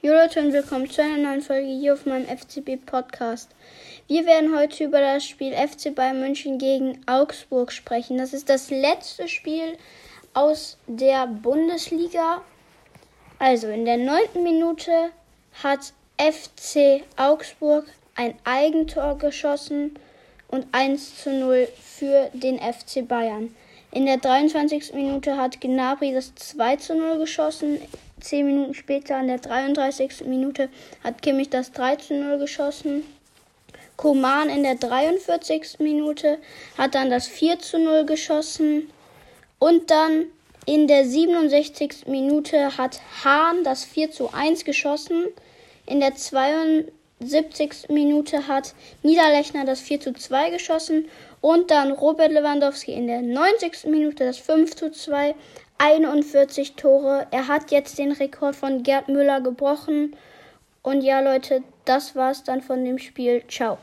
Jo Leute und willkommen zu einer neuen Folge hier auf meinem FCB Podcast. Wir werden heute über das Spiel FC Bayern München gegen Augsburg sprechen. Das ist das letzte Spiel aus der Bundesliga. Also in der neunten Minute hat FC Augsburg ein Eigentor geschossen und 1 zu 0 für den FC Bayern. In der 23. Minute hat Gnabry das 2 zu 0 geschossen. Zehn Minuten später, in der 33. Minute, hat Kimmich das 3 zu 0 geschossen. Koman in der 43. Minute hat dann das 4 zu 0 geschossen. Und dann in der 67. Minute hat Hahn das 4 zu 1 geschossen. In der 72. Minute hat Niederlechner das 4 zu 2 geschossen. Und dann Robert Lewandowski in der 90. Minute das 5 zu 2. 41 Tore. Er hat jetzt den Rekord von Gerd Müller gebrochen. Und ja, Leute, das war's dann von dem Spiel. Ciao.